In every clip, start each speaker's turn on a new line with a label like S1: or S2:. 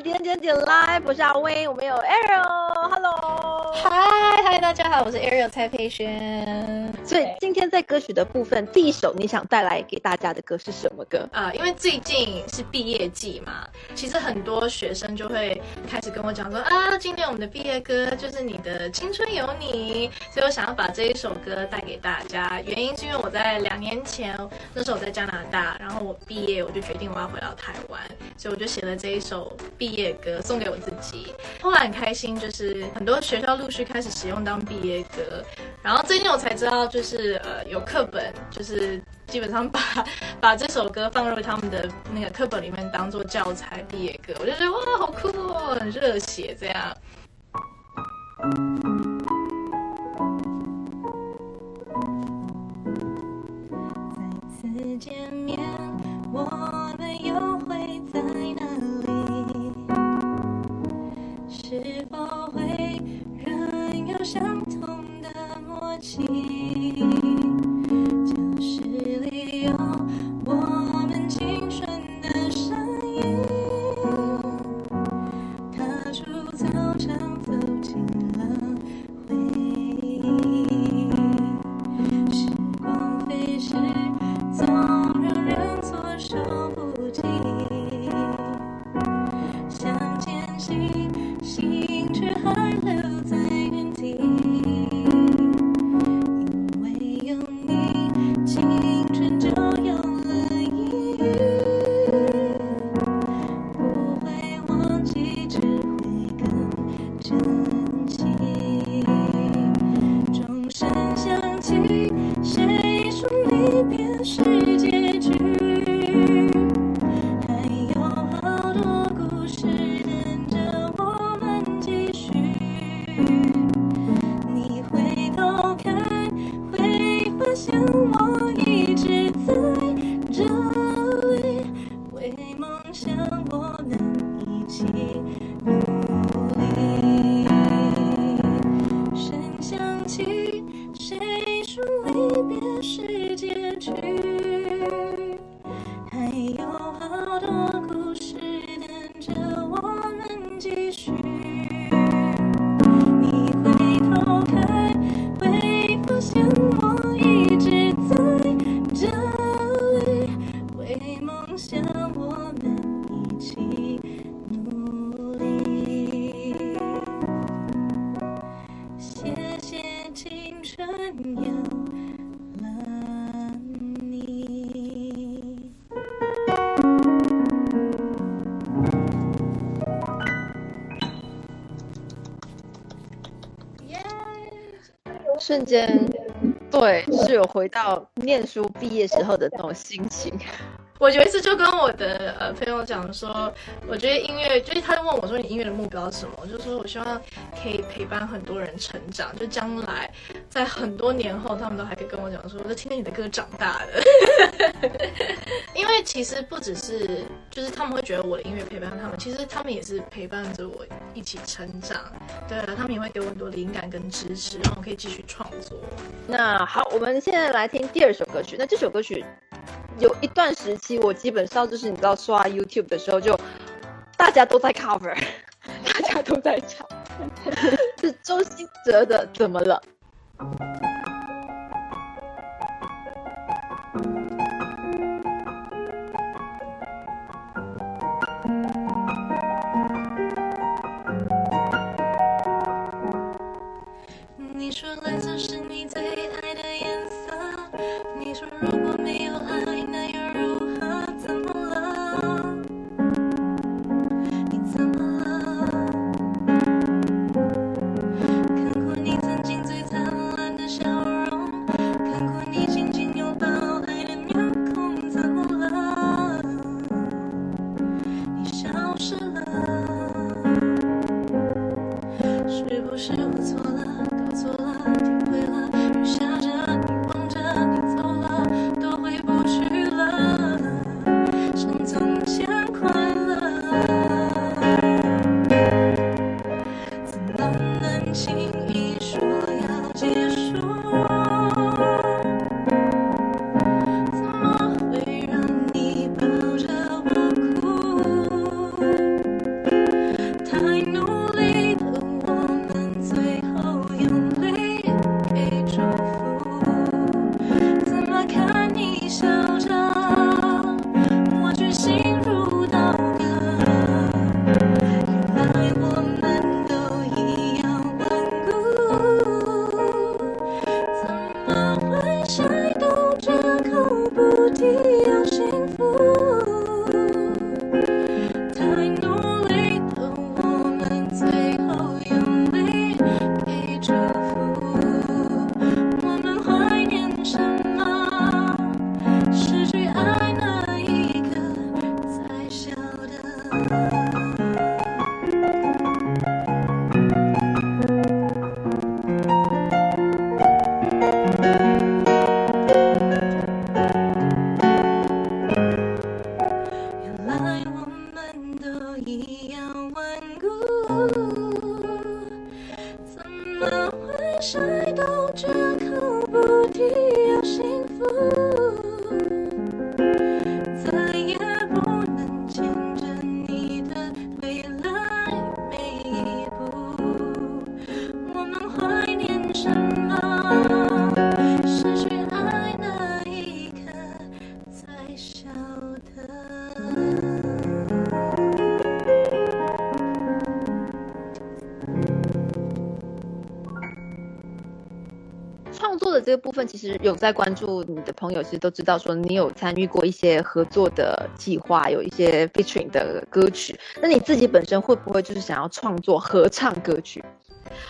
S1: 点点点来我是阿威，我们有 Ariel，Hello，
S2: 嗨嗨，大家好，我是 Ariel 蔡佩轩。
S1: 所以今天在歌曲的部分，第一首你想带来给大家的歌是什么歌？
S2: 啊，因为最近是毕业季嘛，其实很多学生就会开始跟我讲说啊，今年我们的毕业歌就是你的青春有你，所以我想要把这一首歌带给大家。原因是因为我在两年前，那时候我在加拿大，然后我毕业，我就决定我要回到台湾，所以我就写了这一首毕业歌送给我自己。后来很开心，就是很多学校陆续开始使用当毕业歌，然后最近我才知道，就就是呃有课本，就是基本上把把这首歌放入他们的那个课本里面当做教材毕业歌，我就觉得哇好酷哦，很热血这样。
S3: 回
S1: 到念书毕业时候的那种心情。
S2: 我有一次就跟我的呃朋友讲说，我觉得音乐，就是他就问我说你音乐的目标是什么？我就说我希望可以陪伴很多人成长，就将来在很多年后，他们都还可以跟我讲说，我在听着你的歌长大的。因为其实不只是就是他们会觉得我的音乐陪伴他们，其实他们也是陪伴着我一起成长。对啊，他们也会给我很多灵感跟支持，让我可以继续创作。
S1: 那好，我们现在来听第二首歌曲。那这首歌曲有一段时期，我基本上就是你知道刷 YouTube 的时候就，大家都在 cover，大家都在唱，是周兴哲的《怎么了》。
S3: 你
S1: 这个部分，其实有在关注你的朋友，其实都知道说你有参与过一些合作的计划，有一些 featuring 的歌曲。那你自己本身会不会就是想要创作合唱歌曲？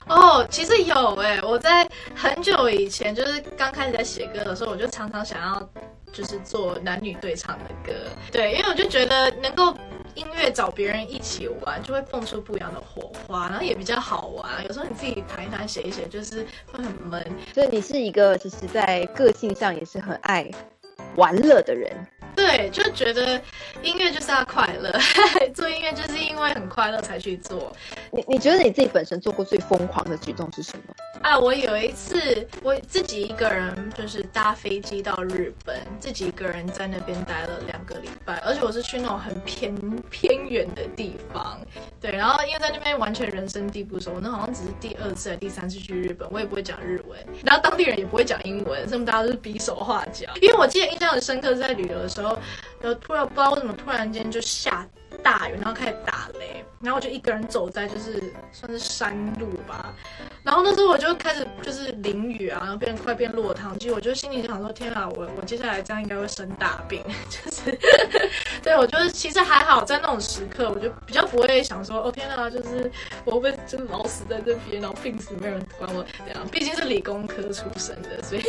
S2: 哦，其实有哎、我在很久以前，就是刚开始在写歌的时候，我就常常想要就是做男女对唱的歌，对，因为我就觉得能够音乐找别人一起玩，就会蹦出不一样的火花，然后也比较好玩。有时候你自己弹一弹、写一写，就是会很闷。
S1: 所以你是一个其实在个性上也是很爱玩乐的人。
S2: 对，就觉得音乐就是要快乐，做音乐就是因为很快乐才去做。
S1: 你你觉得你自己本身做过最疯狂的举动是什么？
S2: 啊，我有一次我自己一个人就是搭飞机到日本，自己一个人在那边待了两个礼拜，而且我是去那种很偏偏远的地方，对，然后因为在那边完全人生地不熟，我那好像只是第二次第三次去日本，我也不会讲日文，然后当地人也不会讲英文，所以大家都是比手画脚。因为我记得印象很深刻在旅游的时候，然后突然不知道为什么突然间就下大雨，然后开始打雷，然后我就一个人走在就是算是山路吧，然后那时候我就开始就是淋雨啊，然后变快变落汤鸡，我就心里想说天啊，我我接下来这样应该会生大病，就是对我就是其实还好，在那种时刻我就比较不会想说哦天啊，就是我会不会就是老死在这边，然后病死没有人管我这样，毕竟是理工科出身的，所以。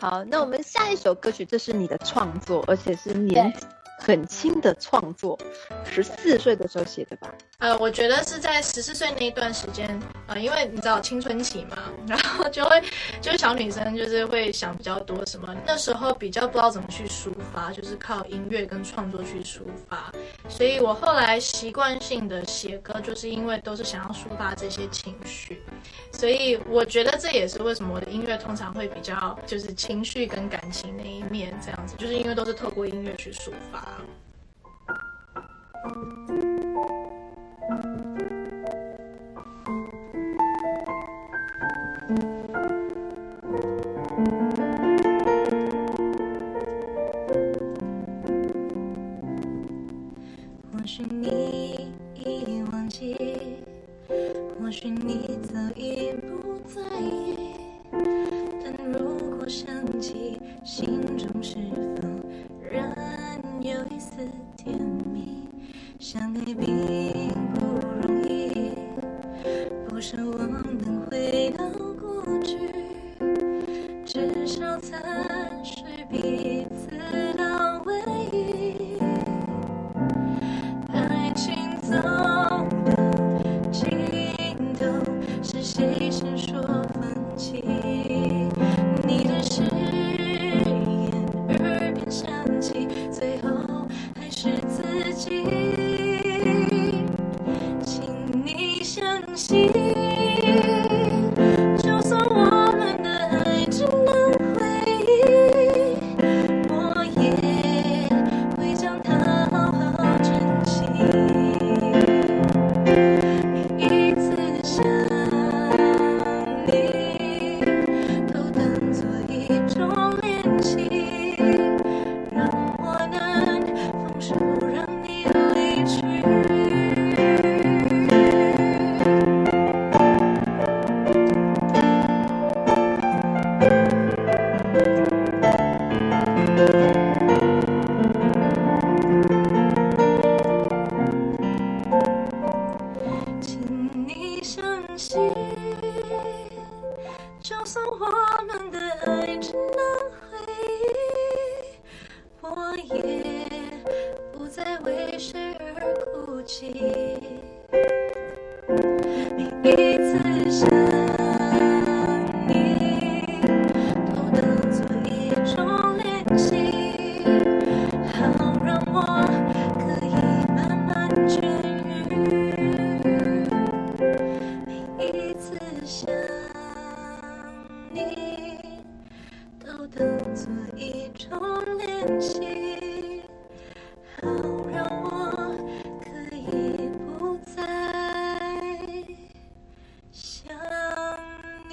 S1: 好，那我们下一首歌曲，这是你的创作，而且是年纪很轻的创作，十四岁的时候写的吧？
S2: 呃，我觉得是在十四岁那一段时间，呃，因为你知道青春期嘛，然后就会就是小女生就是会想比较多什么，那时候比较不知道怎么去抒发，就是靠音乐跟创作去抒发，所以我后来习惯性的写歌，就是因为都是想要抒发这些情绪，所以我觉得这也是为什么我的音乐通常会比较就是情绪跟感情那一面这样子，就是因为都是透过音乐去抒发。
S3: 谁是谁？好让我可以不再想你。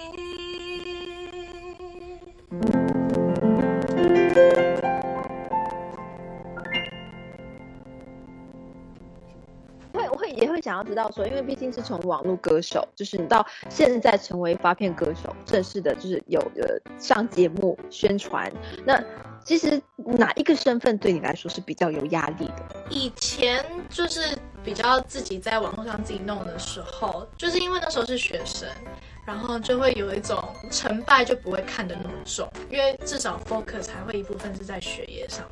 S3: 会我
S1: 会也会想要知道说，因为毕竟是从网络歌手，就是你到现在成为发片歌手，正式的，就是有呃上节目宣传，那其实。哪一个身份对你来说是比较有压力的？
S2: 以前就是比较自己在网络上自己弄的时候，就是因为那时候是学生，然后就会有一种成败就不会看得那么重，因为至少 focus 还会一部分是在学业上。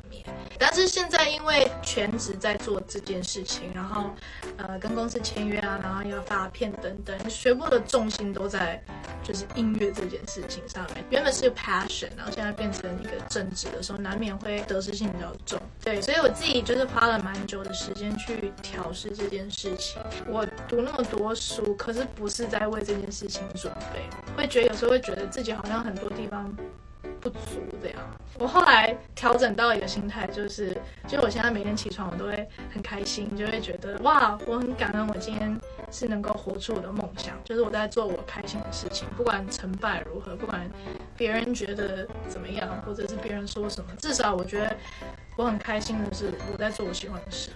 S2: 但是现在因为全职在做这件事情，然后呃跟公司签约啊，然后要发片等等，全部的重心都在就是音乐这件事情上面。原本是 passion，然后现在变成一个正职的时候，难免会得失心比较重。对，所以我自己就是花了蛮久的时间去调试这件事情。我读那么多书，可是不是在为这件事情准备，会觉得有时候会觉得自己好像很多地方。不足这样，我后来调整到一个心态，就是，就我现在每天起床，我都会很开心，就会觉得哇，我很感恩，我今天是能够活出我的梦想，就是我在做我开心的事情，不管成败如何，不管别人觉得怎么样，或者是别人说什么，至少我觉得我很开心的是我在做我喜欢的事。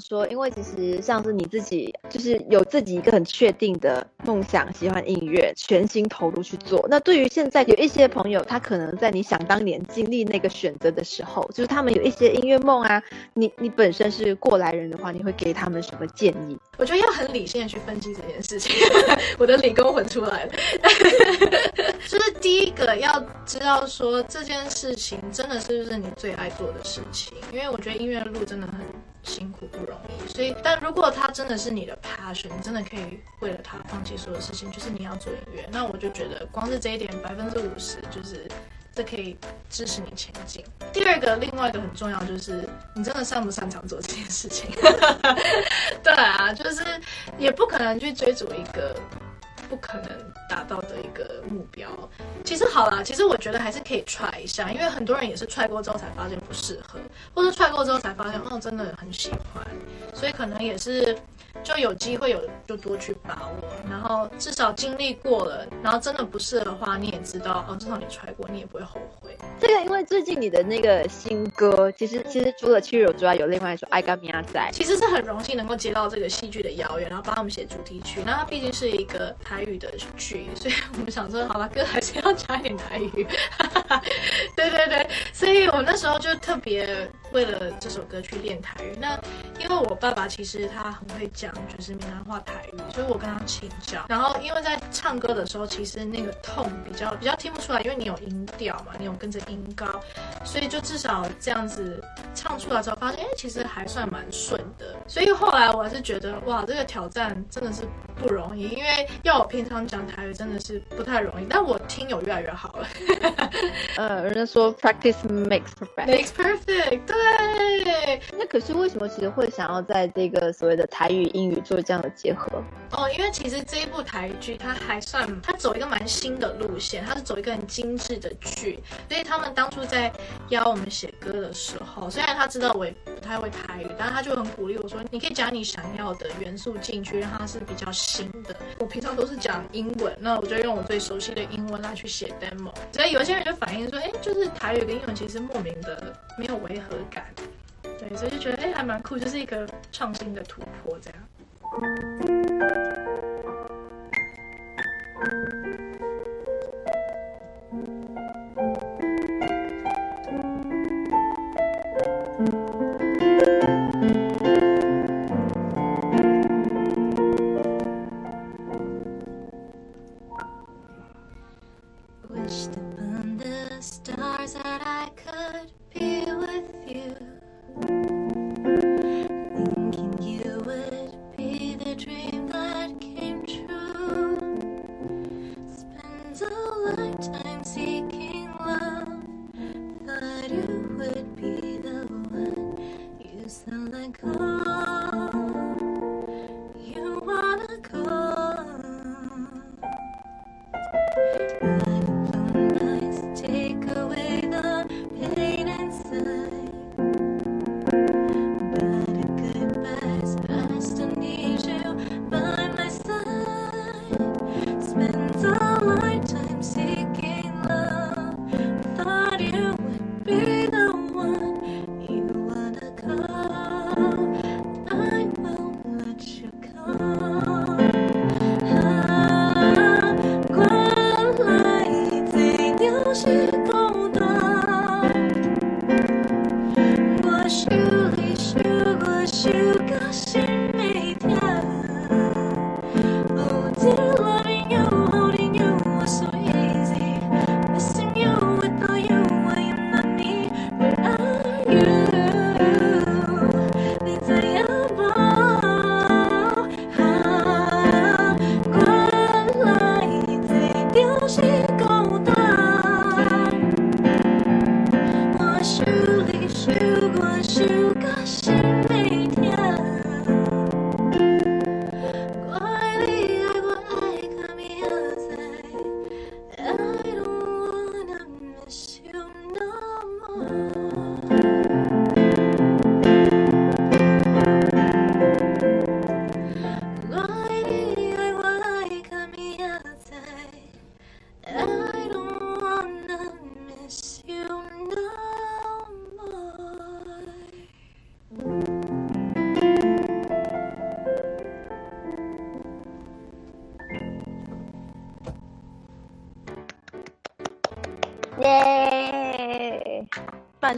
S3: 说，
S1: 因为其实像是你自己，就是有自己一个很确定的梦想，喜欢音乐，全心投入去做。那对于现在有一些朋友，他可能在你想当年经历那个选择的时候，就是他们有一些音乐梦啊，你你本身是过来人的话，你会给他们什么建议？
S2: 我觉得要很理性的去分析这件事情，我的理工魂出来了。就是第一个要知道说这件事情真的是不是你最爱做的事情，因为我觉得音乐路真的很辛苦不容易。所以，但如果他真的是你的 passion，你真的可以为了他放弃所有事情，就是你要做音乐，那我就觉得光是这一点百分之五十就是。这可以支持你前进。第二个，另外一个很重要就是你真的擅不擅长做这件事情。对啊，就是也不可能去追逐一个不可能达到的一个目标。其实好啦，其实我觉得还是可以 try 一下，因为很多人也是 try 过之后才发现不适合，或者 try 过之后才发现哦，真的很喜欢，所以可能也是。就有机会有就多去把握，然后至少经历过了，然后真的不适合的话，你也知道哦，至少你 try 过，你也不会后悔。
S1: 这个因为最近你的那个新歌，其实其实除了《七友》之外，有另外一首《爱干米亚仔》。
S2: 其实是很荣幸能够接到这个戏剧的邀约，然后帮他们写主题曲。那它毕竟是一个台语的剧，所以我们想说，好了，歌还是要加一点台语。对对对，所以我那时候就特别为了这首歌去练台语。那因为我爸爸其实他很会讲就是闽南话台语，所以我跟他请教。然后因为在唱歌的时候，其实那个痛比较比较听不出来，因为你有音调嘛，你有跟着音高，所以就至少这样子唱出来之后，发现哎，其实还算蛮顺的。所以后来我还是觉得哇，这个挑战真的是不容易，因为要我平常讲台语真的是不太容易。但我听有越来越好了。
S1: 呃，人家说 practice makes perfect。
S2: Makes perfect，对。
S1: 那可是为什么其实会想要在这个所谓的台语英语做这样的结合？
S2: 哦，因为其实这一部台剧它还算，它走一个蛮新的路线，它是走一个很精致的剧，所以他们当初在邀我们写歌的时候，虽然他知道我也不太会台语，但是他就很鼓励我说，你可以加你想要的元素进去，让它是比较新的。我平常都是讲英文，那我就用我最熟悉的英文来去写 demo，所以有些人就反映说，哎，就是台语跟英文其实莫名的没有违和感，对，所以就觉得哎还蛮酷，就是一个创新的突破这样。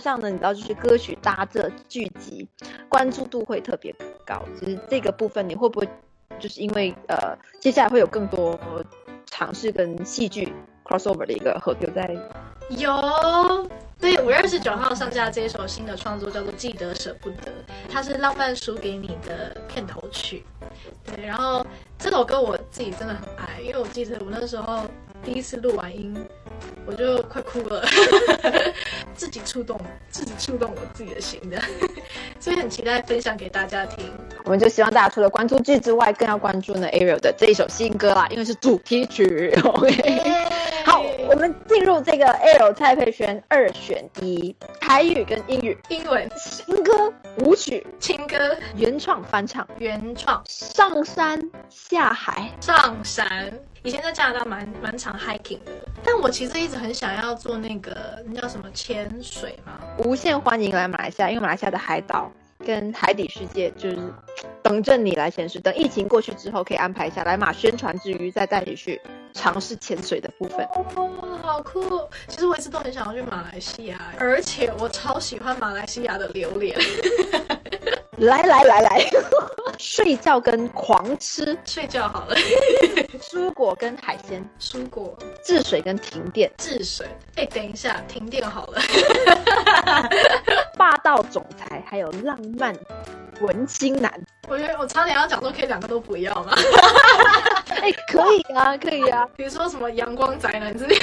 S1: 上呢，你知道就是歌曲搭着剧集，关注度会特别高。就是这个部分，你会不会就是因为呃，接下来会有更多尝试跟戏剧 crossover 的一个合作在？
S2: 有，对，五月二十九号上架这一首新的创作叫做《记得舍不得》，它是《浪漫输给你》的片头曲。对，然后这首歌我自己真的很爱，因为我记得我那时候第一次录完音，我就快哭了，自己触动，自己触动我自己的心的，所以很期待分享给大家听。
S1: 我们就希望大家除了关注剧之外，更要关注呢 Ariel 的这一首新歌啦，因为是主题曲。OK，好，我们进入这个 Ariel 蔡佩璇二选一，台语跟英语，
S2: 英文。
S1: 新歌、舞曲、
S2: 情歌
S1: 原创翻唱，
S2: 原创。
S1: 上山下海。
S2: 上山，以前在加拿大蛮蛮常 hiking 的，但我其实一直很想要做那个那叫什么潜水嘛，
S1: 无限欢迎来马来西亚，因为马来西亚的海岛跟海底世界就是等着你来潜水。等疫情过去之后，可以安排一下来马宣传之余，再带你去尝试潜水的部分。
S2: 哦，好酷！其实我一直都很想要去马来西亚，而且我超喜欢马来西亚的榴莲。
S1: 来来来来，睡觉跟狂吃，
S2: 睡觉好了，
S1: 蔬果跟海鲜，
S2: 蔬果。
S1: 治水跟停电，
S2: 治水。哎，等一下，停电好了。
S1: 霸道总裁，还有浪漫文青男。
S2: 我觉得我差点要讲说可以两个都不要嘛。
S1: 哎，可以啊，可以啊。
S2: 比如说什么阳光宅男之类。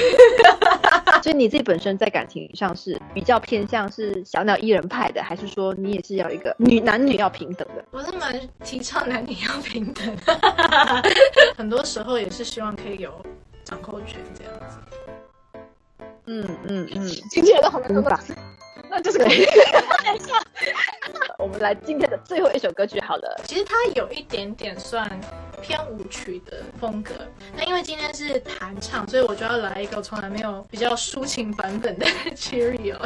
S1: 所以你自己本身在感情上是比较偏向是小鸟依人派的，还是说你也是要一个女男女要平等的？
S2: 我是蛮提倡男女要平等，很多时候也是希望可以有掌控权这样子。
S1: 嗯嗯嗯，
S2: 听起来都好难懂。那 就是可以。
S1: 我们来今天的最后一首歌曲好了。
S2: 其实它有一点点算偏舞曲的风格。那因为今天是弹唱，所以我就要来一个从来没有比较抒情版本的 Cheerio。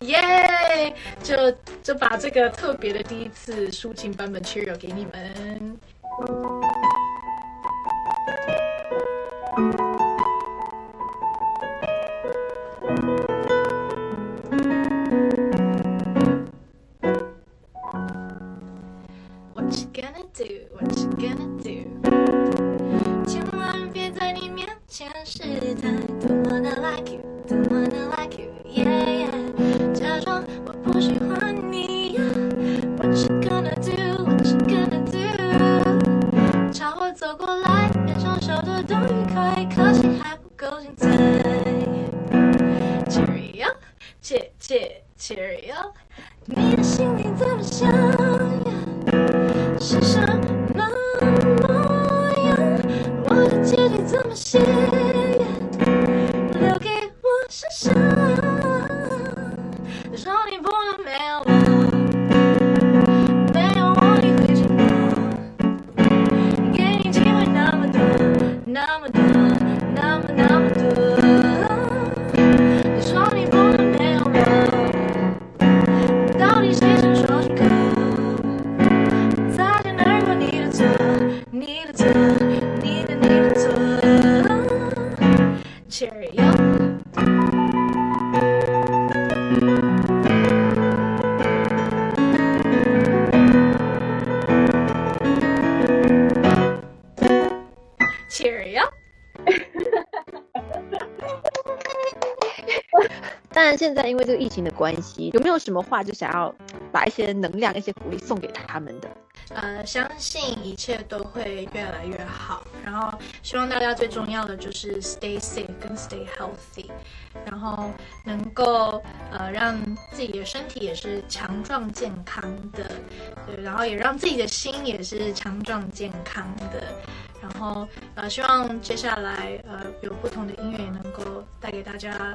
S2: 耶！就就把这个特别的第一次抒情版本 Cheerio 给你们。前
S1: 这个疫情的关系，有没有什么话就想要把一些能量、一些鼓励送给他们的？
S2: 呃，相信一切都会越来越好。然后，希望大家最重要的就是 stay safe 跟 stay healthy，然后能够呃让自己的身体也是强壮健康的，对，然后也让自己的心也是强壮健康的。然后呃，希望接下来呃有不同的音乐也能够带给大家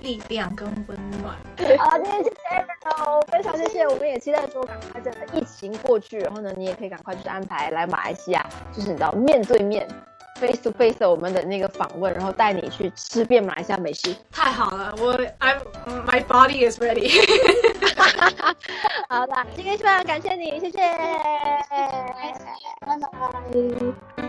S2: 力量跟温暖。
S1: 好，今天谢谢 Ariel，非常谢谢。我们也期待说，赶快这个疫情过去，然后呢，你也可以赶快就是安排来马来西亚，就是你知道面对面 face to face 我们的那个访问，然后带你去吃遍马来西亚美食。
S2: 太好了，我 I'm my body is ready。
S1: 好啦，今天非常感谢你，谢谢，拜拜。